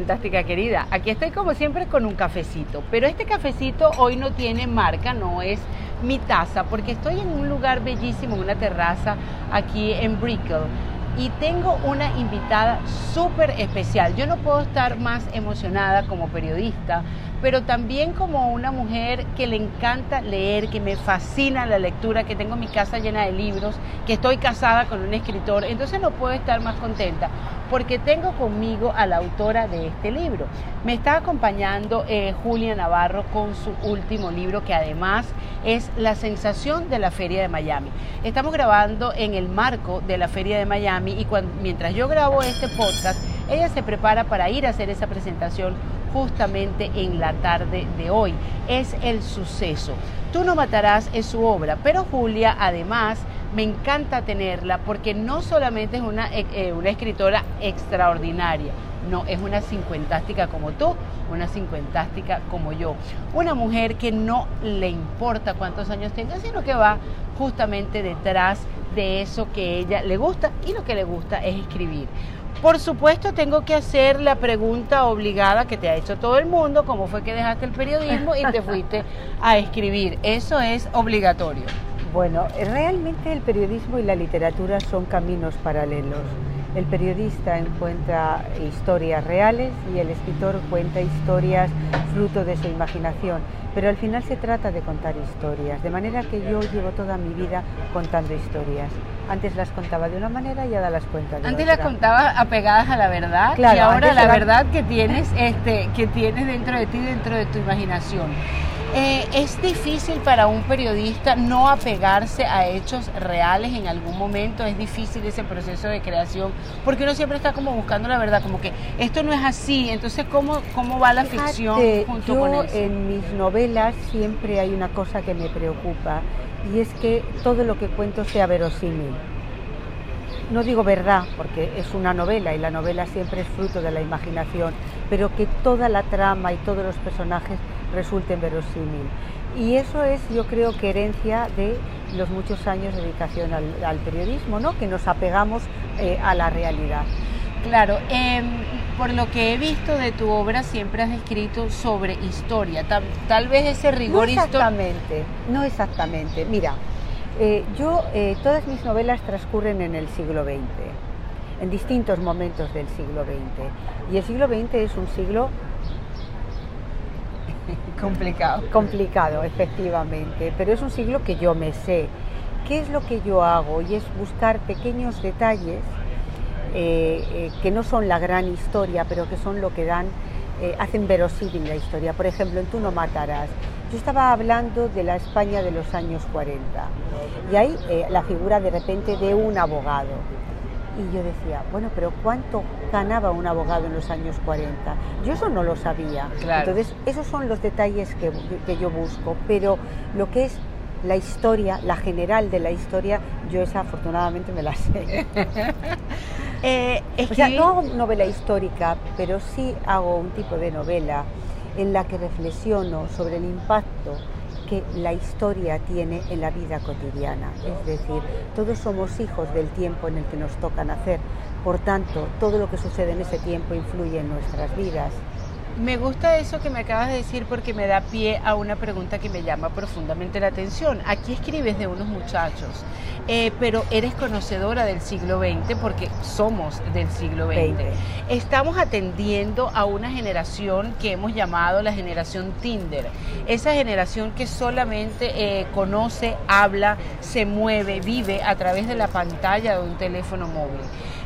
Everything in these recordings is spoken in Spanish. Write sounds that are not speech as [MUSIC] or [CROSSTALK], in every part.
cincuentástica querida. Aquí estoy como siempre con un cafecito, pero este cafecito hoy no tiene marca, no es mi taza, porque estoy en un lugar bellísimo, una terraza aquí en Brickell y tengo una invitada súper especial. Yo no puedo estar más emocionada como periodista, pero también como una mujer que le encanta leer, que me fascina la lectura, que tengo mi casa llena de libros, que estoy casada con un escritor. Entonces no puedo estar más contenta porque tengo conmigo a la autora de este libro. Me está acompañando eh, Julia Navarro con su último libro que además es La sensación de la Feria de Miami. Estamos grabando en el marco de la Feria de Miami y mientras yo grabo este podcast, ella se prepara para ir a hacer esa presentación justamente en la tarde de hoy. Es el suceso. Tú no matarás es su obra, pero Julia además me encanta tenerla porque no solamente es una, eh, eh, una escritora extraordinaria, no, es una cincuentástica como tú, una cincuentástica como yo. Una mujer que no le importa cuántos años tenga, sino que va justamente detrás de eso que ella le gusta y lo que le gusta es escribir. Por supuesto, tengo que hacer la pregunta obligada que te ha hecho todo el mundo, cómo fue que dejaste el periodismo y te fuiste [LAUGHS] a escribir. Eso es obligatorio. Bueno, realmente el periodismo y la literatura son caminos paralelos. El periodista encuentra historias reales y el escritor cuenta historias fruto de su imaginación, pero al final se trata de contar historias, de manera que yo llevo toda mi vida contando historias. Antes las contaba de una manera y ahora las cuento de Antes las contaba apegadas a la verdad y ahora la verdad que tienes, este, que tienes dentro de ti, dentro de tu imaginación. Eh, ¿Es difícil para un periodista no apegarse a hechos reales en algún momento? ¿Es difícil ese proceso de creación? Porque uno siempre está como buscando la verdad, como que esto no es así. Entonces, ¿cómo, cómo va la ficción junto yo con eso? En mis novelas siempre hay una cosa que me preocupa y es que todo lo que cuento sea verosímil. No digo verdad, porque es una novela y la novela siempre es fruto de la imaginación, pero que toda la trama y todos los personajes resulten verosímil. Y eso es, yo creo, que herencia de los muchos años de dedicación al, periodismo, ¿no? que nos apegamos eh, a la realidad. Claro, em, por lo que he visto de tu obra, siempre has escrito sobre historia. Tal, vez ese rigor no exactamente, no exactamente. Mira, eh, yo, eh, todas mis novelas transcurren en el siglo XX, en distintos momentos del siglo XX. Y el siglo XX es un siglo Complicado. Complicado, efectivamente, pero es un siglo que yo me sé. ¿Qué es lo que yo hago? Y es buscar pequeños detalles eh, eh, que no son la gran historia, pero que son lo que dan, eh, hacen verosímil la historia. Por ejemplo, en Tú no matarás. Yo estaba hablando de la España de los años 40 y hay la figura de repente de un abogado y yo decía, bueno, pero ¿cuánto ganaba un abogado en los años 40? Yo eso no lo sabía. Entonces, esos son los detalles que, que, yo busco, pero lo que es la historia, la general de la historia, yo esa afortunadamente me la sé. [LAUGHS] eh, o sea, no hago novela histórica, pero sí hago un tipo de novela en la que reflexiono sobre el impacto que la historia tiene en la vida cotidiana. Es decir, todos somos hijos del tiempo en el que nos toca nacer, por tanto, todo lo que sucede en ese tiempo influye en nuestras vidas. Me gusta eso que me acabas de decir porque me da pie a una pregunta que me llama profundamente la atención. Aquí escribes de unos muchachos, eh, pero eres conocedora del siglo XX porque somos del siglo XX. Estamos atendiendo a una generación que hemos llamado la generación Tinder. Esa generación que solamente eh, conoce, habla, se mueve, vive a través de la pantalla de un teléfono móvil.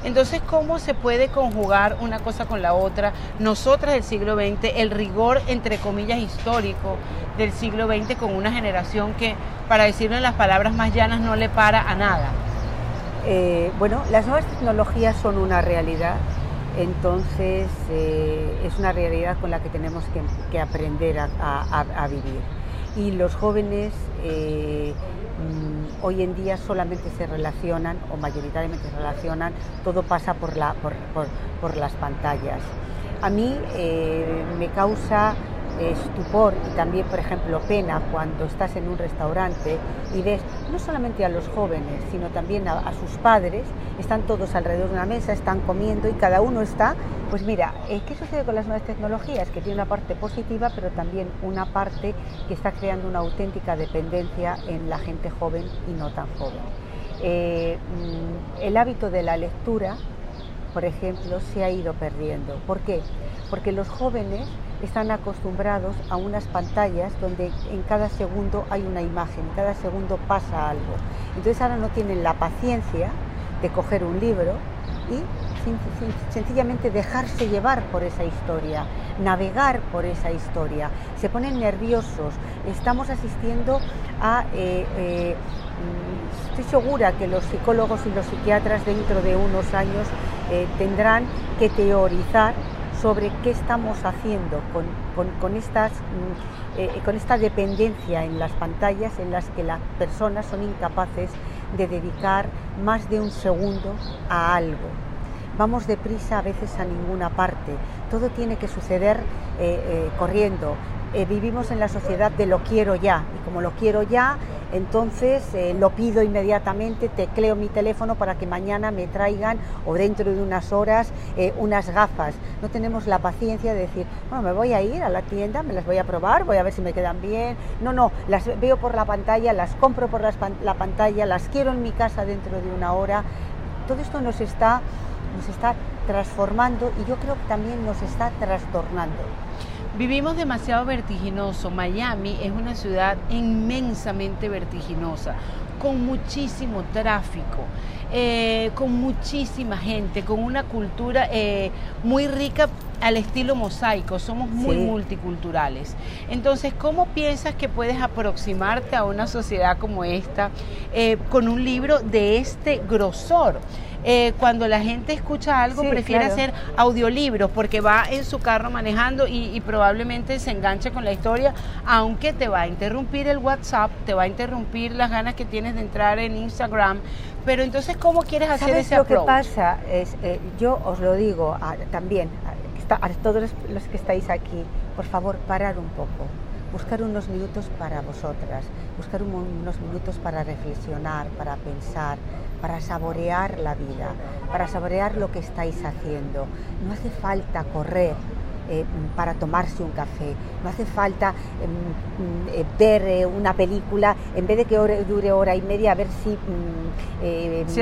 Entonces, ¿cómo se puede conjugar una cosa con la otra? Nosotras del siglo XX, el rigor, entre comillas, histórico del siglo XX con una generación que, para decirlo en las palabras más llanas, no le para a nada. Eh, bueno, las nuevas tecnologías son una realidad, entonces eh, es una realidad con la que tenemos que, aprender a, vivir. Y los jóvenes eh, Mm, hoy en día solamente se relacionan o mayoritariamente se relacionan, todo pasa por, la, por, las pantallas. A mí eh, me causa estupor y también, por ejemplo, pena cuando estás en un restaurante y ves no solamente a los jóvenes, sino también a, sus padres, están todos alrededor de una mesa, están comiendo y cada uno está, pues mira, eh, ¿qué sucede con las nuevas tecnologías? Que tiene una parte positiva, pero también una parte que está creando una auténtica dependencia en la gente joven y no tan joven. Eh, mm, el hábito de la lectura, por ejemplo, se ha ido perdiendo. ¿Por qué? Porque los jóvenes están acostumbrados a unas pantallas donde en cada segundo hay una imagen, cada segundo pasa algo. Entonces ahora no tienen la paciencia de coger un libro y sencillamente dejarse llevar por esa historia, navegar por esa historia. Se ponen nerviosos. Estamos asistiendo a... Eh, eh, mm, estoy segura que los psicólogos y los psiquiatras dentro de unos años eh, tendrán que teorizar sobre qué estamos haciendo con, estas, mm, con esta dependencia en las pantallas en las que las personas son incapaces de dedicar más de un segundo a algo. Vamos deprisa a veces a ninguna parte, todo tiene que suceder eh, eh, corriendo. vivimos en la sociedad de lo quiero ya, y como lo quiero ya, entonces eh, lo pido inmediatamente, tecleo mi teléfono para que mañana me traigan o dentro de unas horas eh, unas gafas. No tenemos la paciencia de decir, bueno, me voy a ir a la tienda, me las voy a probar, voy a ver si me quedan bien. No, no, las veo por la pantalla, las compro por la pantalla, las quiero en mi casa dentro de una hora. Todo esto nos está, nos está transformando y yo creo que también nos está trastornando. Vivimos demasiado vertiginoso. Miami es una ciudad inmensamente vertiginosa, con muchísimo tráfico, eh, con muchísima gente, con una cultura eh, muy rica al estilo mosaico, somos muy multiculturales. Entonces, ¿cómo piensas que puedes aproximarte a una sociedad como esta eh, con un libro de este grosor? Eh, cuando la gente escucha algo prefiere hacer audiolibros porque va en su carro manejando y, probablemente se enganche con la historia, aunque te va a interrumpir el WhatsApp, te va a interrumpir las ganas que tienes de entrar en Instagram. Pero entonces, ¿cómo quieres hacer ¿Sabes ese lo que pasa? Es, eh, yo os lo digo también a, a todos los que estáis aquí, por favor, parar un poco buscar unos minutos para vosotras, buscar unos minutos para reflexionar, para pensar, para saborear la vida, para saborear lo que estáis haciendo. No hace falta correr, eh, para tomarse un café. No hace falta em, eh, ver eh, una película, en vez de que dure hora y media, a ver si, mm,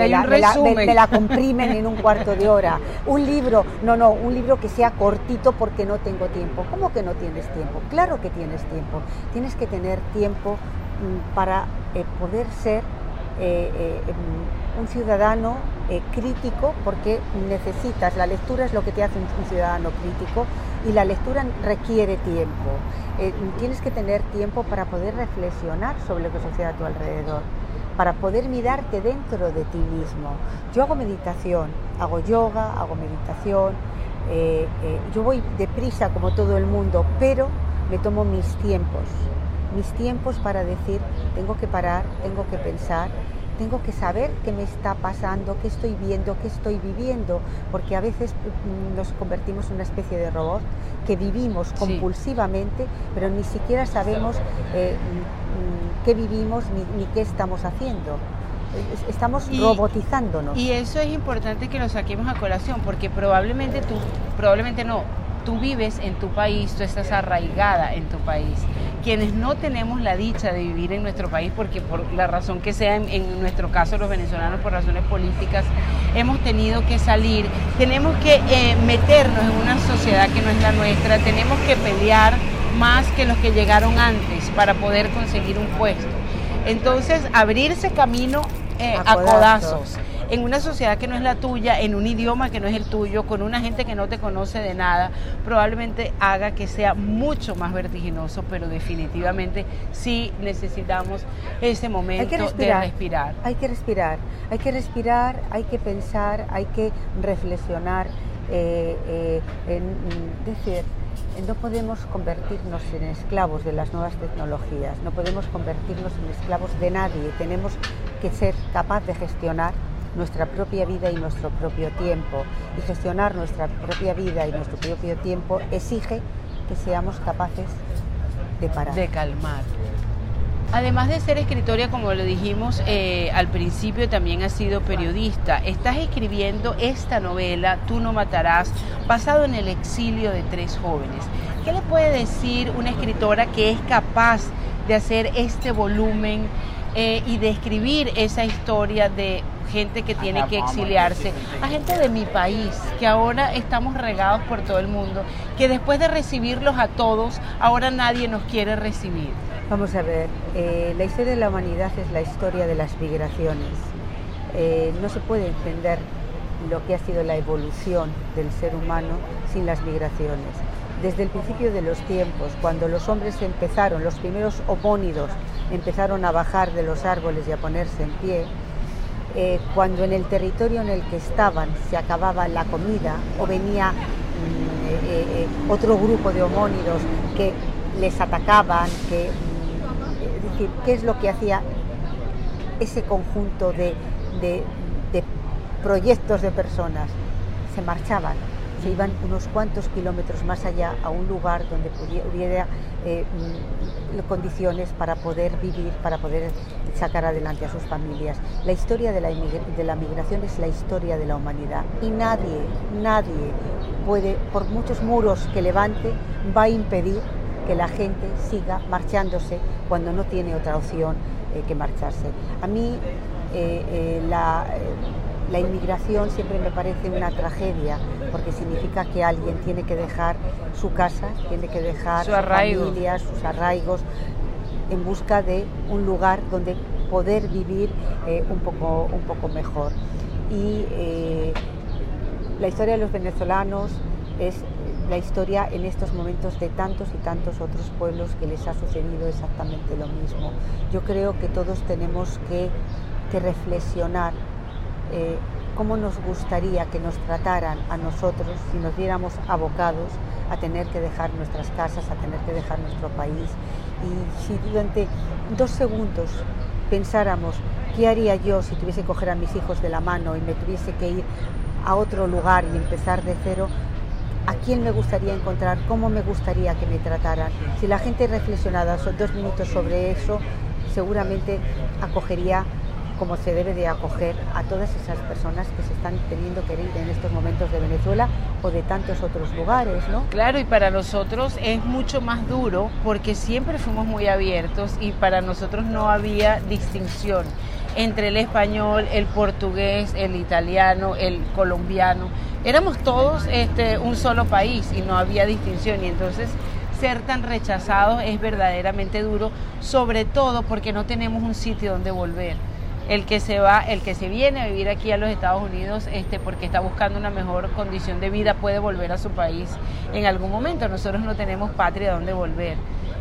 me, la, comprimen en un cuarto de hora. Un libro, no, no, un libro que sea cortito porque no tengo tiempo. ¿Cómo que no tienes tiempo? Claro que tienes tiempo. Tienes que tener tiempo mm, para poder ser em, un ciudadano crítico porque necesitas, la lectura es lo que te hace un ciudadano crítico y la lectura requiere tiempo. Eh, tienes que tener tiempo para poder reflexionar sobre lo que sucede a tu alrededor, para poder mirarte dentro de ti mismo. Yo hago meditación, hago yoga, hago meditación, eh, eh, yo voy deprisa como todo el mundo, pero me tomo mis tiempos, mis tiempos para decir, tengo que parar, tengo que pensar, tengo que saber qué me está pasando, qué estoy viendo, qué estoy viviendo, porque a veces mm, nos convertimos en una especie de robot que vivimos compulsivamente, pero ni siquiera sabemos eh, mm, qué vivimos ni, qué estamos haciendo estamos robotizándonos. Y eso es importante que lo saquemos a colación, porque probablemente tú, probablemente no, tú vives en tu país, tú estás arraigada en tu país. Quienes no tenemos la dicha de vivir en nuestro país, porque por la razón que sea, en, nuestro caso los venezolanos por razones políticas, hemos tenido que salir, tenemos que eh, meternos en una sociedad que no es la nuestra, tenemos que pelear más que los que llegaron antes para poder conseguir un puesto. Entonces, abrirse camino eh, a codazos en una sociedad que no es la tuya, en un idioma que no es el tuyo, con una gente que no te conoce de nada, probablemente haga que sea mucho más vertiginoso, pero definitivamente sí necesitamos ese momento de respirar. Hay que respirar, hay que respirar, hay que pensar, hay que reflexionar, eh, eh, en, decir, no podemos convertirnos en esclavos de las nuevas tecnologías, no podemos convertirnos en esclavos de nadie, tenemos que ser capaz de gestionar nuestra propia vida y nuestro propio tiempo. Y gestionar nuestra propia vida y nuestro propio tiempo exige que seamos capaces de parar. De calmar. Además de ser escritora, como lo dijimos eh, al principio, también has sido periodista. Estás escribiendo esta novela, Tú no matarás, basado en el exilio de tres jóvenes. ¿Qué le puede decir una escritora que es capaz de hacer este volumen eh, y de escribir esa historia de gente que tiene que exiliarse, a gente de mi país, que ahora estamos regados por todo el mundo, que después de recibirlos a todos, ahora nadie nos quiere recibir? Vamos a ver, eh, la historia de la humanidad es la historia de las migraciones. Eh, no se puede entender lo que ha sido la evolución del ser humano sin las migraciones. Desde el principio de los tiempos, cuando los hombres empezaron, los primeros homónidos empezaron a bajar de los árboles y a ponerse en pie, eh, cuando en el territorio en el que estaban se acababa la comida o venía mm, otro grupo de homónidos que les atacaban, que decir, qué es lo que hacía ese conjunto de, proyectos de personas. Se marchaban, se iban unos cuantos kilómetros más allá a un lugar donde hubiera eh, mm, condiciones para poder vivir, para poder sacar adelante a sus familias. La historia de la, de la migración es la historia de la humanidad y nadie, nadie puede, por muchos muros que levante, va a impedir que la gente siga marchándose cuando no tiene otra opción eh, que marcharse. A mí eh, eh, la, inmigración siempre me parece una tragedia porque significa que alguien tiene que dejar su casa, tiene que dejar su familia, sus arraigos en busca de un lugar donde poder vivir un, poco, un poco mejor. Y la historia de los venezolanos es la historia en estos momentos de tantos y tantos otros pueblos que les ha sucedido exactamente lo mismo. Yo creo que todos tenemos que, reflexionar eh, cómo nos gustaría que nos trataran a nosotros si nos viéramos abocados a tener que dejar nuestras casas, a tener que dejar nuestro país. Y si durante dos segundos pensáramos qué haría yo si tuviese que coger a mis hijos de la mano y me tuviese que ir a otro lugar y empezar de cero, a quién me gustaría encontrar, cómo me gustaría que me trataran. Si la gente reflexionara dos minutos sobre eso, seguramente acogería como se debe de acoger a todas esas personas que se están teniendo que ir en estos momentos de Venezuela o de tantos otros lugares, ¿no? Claro, y para nosotros es mucho más duro porque siempre fuimos muy abiertos y para nosotros no había distinción entre el español, el portugués, el italiano, el colombiano. Éramos todos este, un solo país y no había distinción y entonces ser tan rechazados es verdaderamente duro, sobre todo porque no tenemos un sitio donde volver. El que se va, el que se viene a vivir aquí a los Estados Unidos, este, porque está buscando una mejor condición de vida, puede volver a su país en algún momento. Nosotros no tenemos patria donde volver.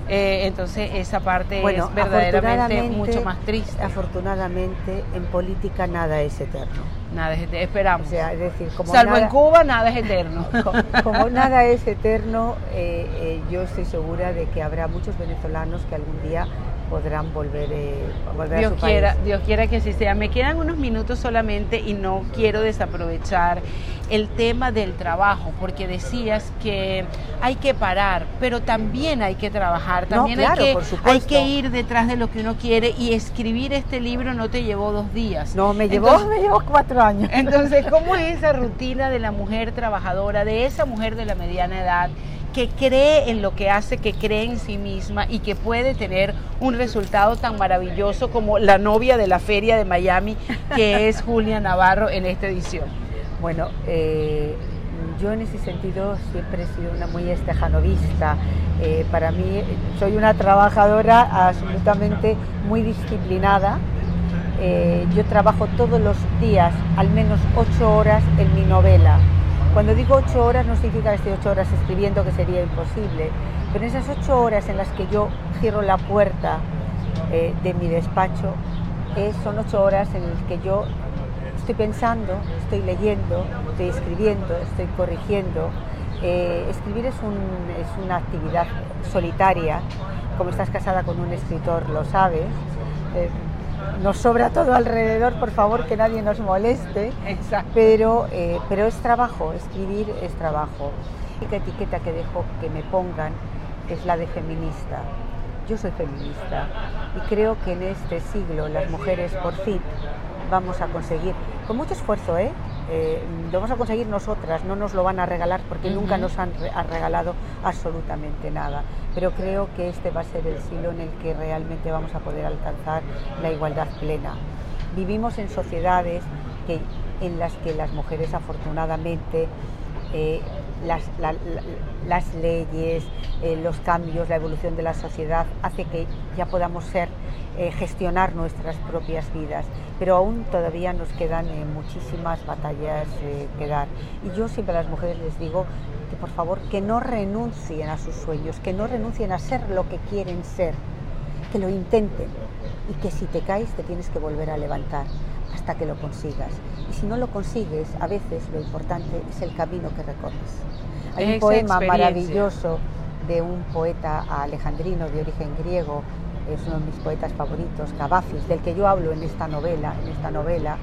Eh, entonces esa parte es verdaderamente mucho más triste. Afortunadamente en política nada es eterno. Nada es eterno, esperamos. decir, Salvo en Cuba nada es eterno. [LAUGHS] Como, nada es eterno, eh, eh, yo estoy segura de que habrá muchos venezolanos que algún día podrán volver, eh, Dios a su quiera, país. Dios quiera que así sea. Me quedan unos minutos solamente y no quiero desaprovechar el tema del trabajo, porque decías que hay que parar, pero también hay que trabajar, también hay, que, hay que ir detrás de lo que uno quiere y escribir este libro no te llevó dos días. No, me llevó, me llevó cuatro años. Entonces, [LAUGHS] ¿cómo es esa rutina de la mujer trabajadora, de esa mujer de la mediana edad? Que cree en lo que hace, que cree en sí misma y que puede tener un resultado tan maravilloso como la novia de la feria de Miami, que [LAUGHS] es Julia Navarro en esta edición. Bueno, eh, yo en ese sentido siempre he sido una muy estejanovista. Eh, para mí soy una trabajadora absolutamente muy disciplinada. Eh, yo trabajo todos los días al menos ocho horas en mi novela cuando digo ocho horas no significa que esté ocho horas escribiendo, que sería imposible, pero esas ocho horas en las que yo cierro la puerta eh, de mi despacho, son ocho horas en las que yo estoy pensando, estoy leyendo, estoy escribiendo, estoy corrigiendo. Eh, escribir es, es una actividad solitaria, como estás casada con un escritor lo sabes. Nos sobra todo alrededor, por favor, que nadie nos moleste. Pero, eh, pero es trabajo, escribir es trabajo. única etiqueta que dejo que me pongan es la de feminista. Yo soy feminista y creo que en este siglo las mujeres por fin vamos a conseguir, con mucho esfuerzo, ¿eh? Eh, lo vamos a conseguir nosotras, no nos lo van a regalar porque nunca nos han regalado absolutamente nada. Pero creo que este va a ser el siglo en el que realmente vamos a poder alcanzar la igualdad plena. Vivimos en sociedades que, en las que las mujeres afortunadamente eh, las, leyes, eh, los cambios, la evolución de la sociedad hace que ya podamos ser, eh, gestionar nuestras propias vidas, pero aún todavía nos quedan muchísimas batallas que dar. Y yo siempre a las mujeres les digo que por favor que no renuncien a sus sueños, que no renuncien a ser lo que quieren ser, que lo intenten. Y que si te caes te tienes que volver a levantar hasta que lo consigas. Y si no lo consigues, a veces lo importante es el camino que recorres. Hay un poema maravilloso de un poeta alejandrino de origen griego, es uno de mis poetas favoritos, Cavafis, del que yo hablo en esta novela, en esta novela.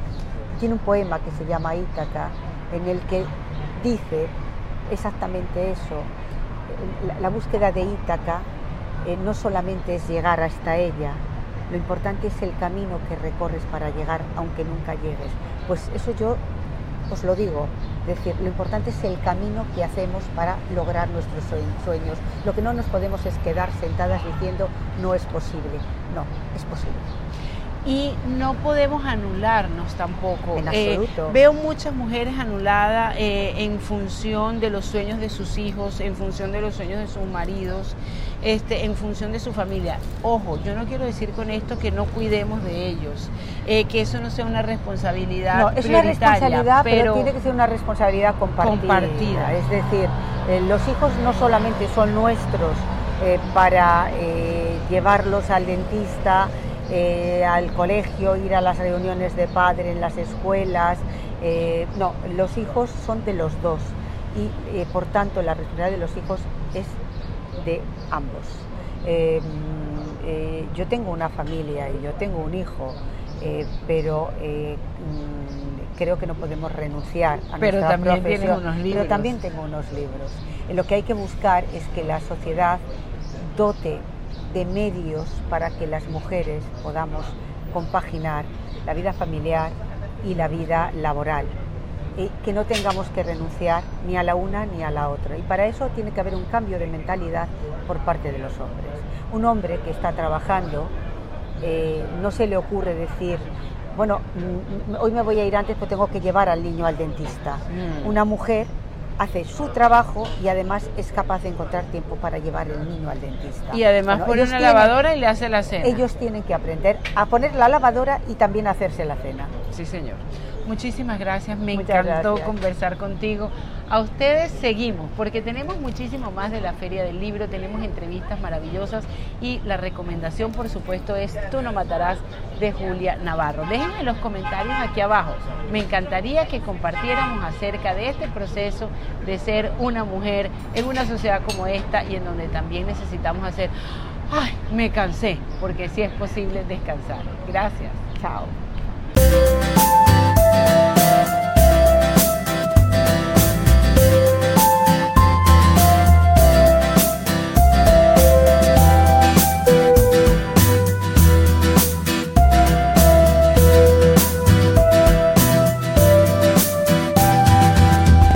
Tiene un poema que se llama Ítaca, en el que dice exactamente eso. La, búsqueda de Ítaca eh, no solamente es llegar hasta ella, lo importante es el camino que recorres para llegar, aunque nunca llegues. Pues eso yo os lo digo, es decir, lo importante es el camino que hacemos para lograr nuestros sueños. Lo que no nos podemos es quedar sentadas diciendo no es posible. No, es posible y no podemos anularnos tampoco. En eh, absoluto. veo muchas mujeres anuladas eh, en función de los sueños de sus hijos, en función de los sueños de sus maridos, este, en función de su familia. Ojo, yo no quiero decir con esto que no cuidemos de ellos, eh, que eso no sea una responsabilidad. No, es una responsabilidad, pero, tiene que ser una responsabilidad compartida. compartida. Es decir, los hijos no solamente son nuestros para llevarlos al dentista, eh, al colegio, ir a las reuniones de padre en las escuelas. Eh, no, los hijos son de los dos y eh, por tanto la responsabilidad de los hijos es de ambos. yo tengo una familia y yo tengo un hijo, pero mm, creo que no podemos renunciar a pero nuestra también profesión. Unos libros. Pero también tengo unos libros. Lo que hay que buscar es que la sociedad dote de medios para que las mujeres podamos compaginar la vida familiar y la vida laboral. Que no tengamos que renunciar ni a la una ni a la otra. Y para eso tiene que haber un cambio de mentalidad por parte de los hombres. Un hombre que está trabajando eh, no se le ocurre decir, bueno, mm, hoy me voy a ir antes porque tengo que llevar al niño al dentista. Mm. Una mujer hace su trabajo y además es capaz de encontrar tiempo para llevar el niño al dentista. Y además pone una lavadora y le hace la cena. Ellos tienen que aprender a poner la lavadora y también a hacerse la cena. Sí, señor. Muchísimas gracias, me encantó conversar contigo. A ustedes seguimos, porque tenemos muchísimo más de la Feria del Libro, tenemos entrevistas maravillosas y la recomendación, por supuesto, es Tú no matarás de Julia Navarro. Déjenme los comentarios aquí abajo. Me encantaría que compartiéramos acerca de este proceso de ser una mujer en una sociedad como esta y en donde también necesitamos hacer, ay, me cansé, porque sí es posible descansar. Gracias. Chao.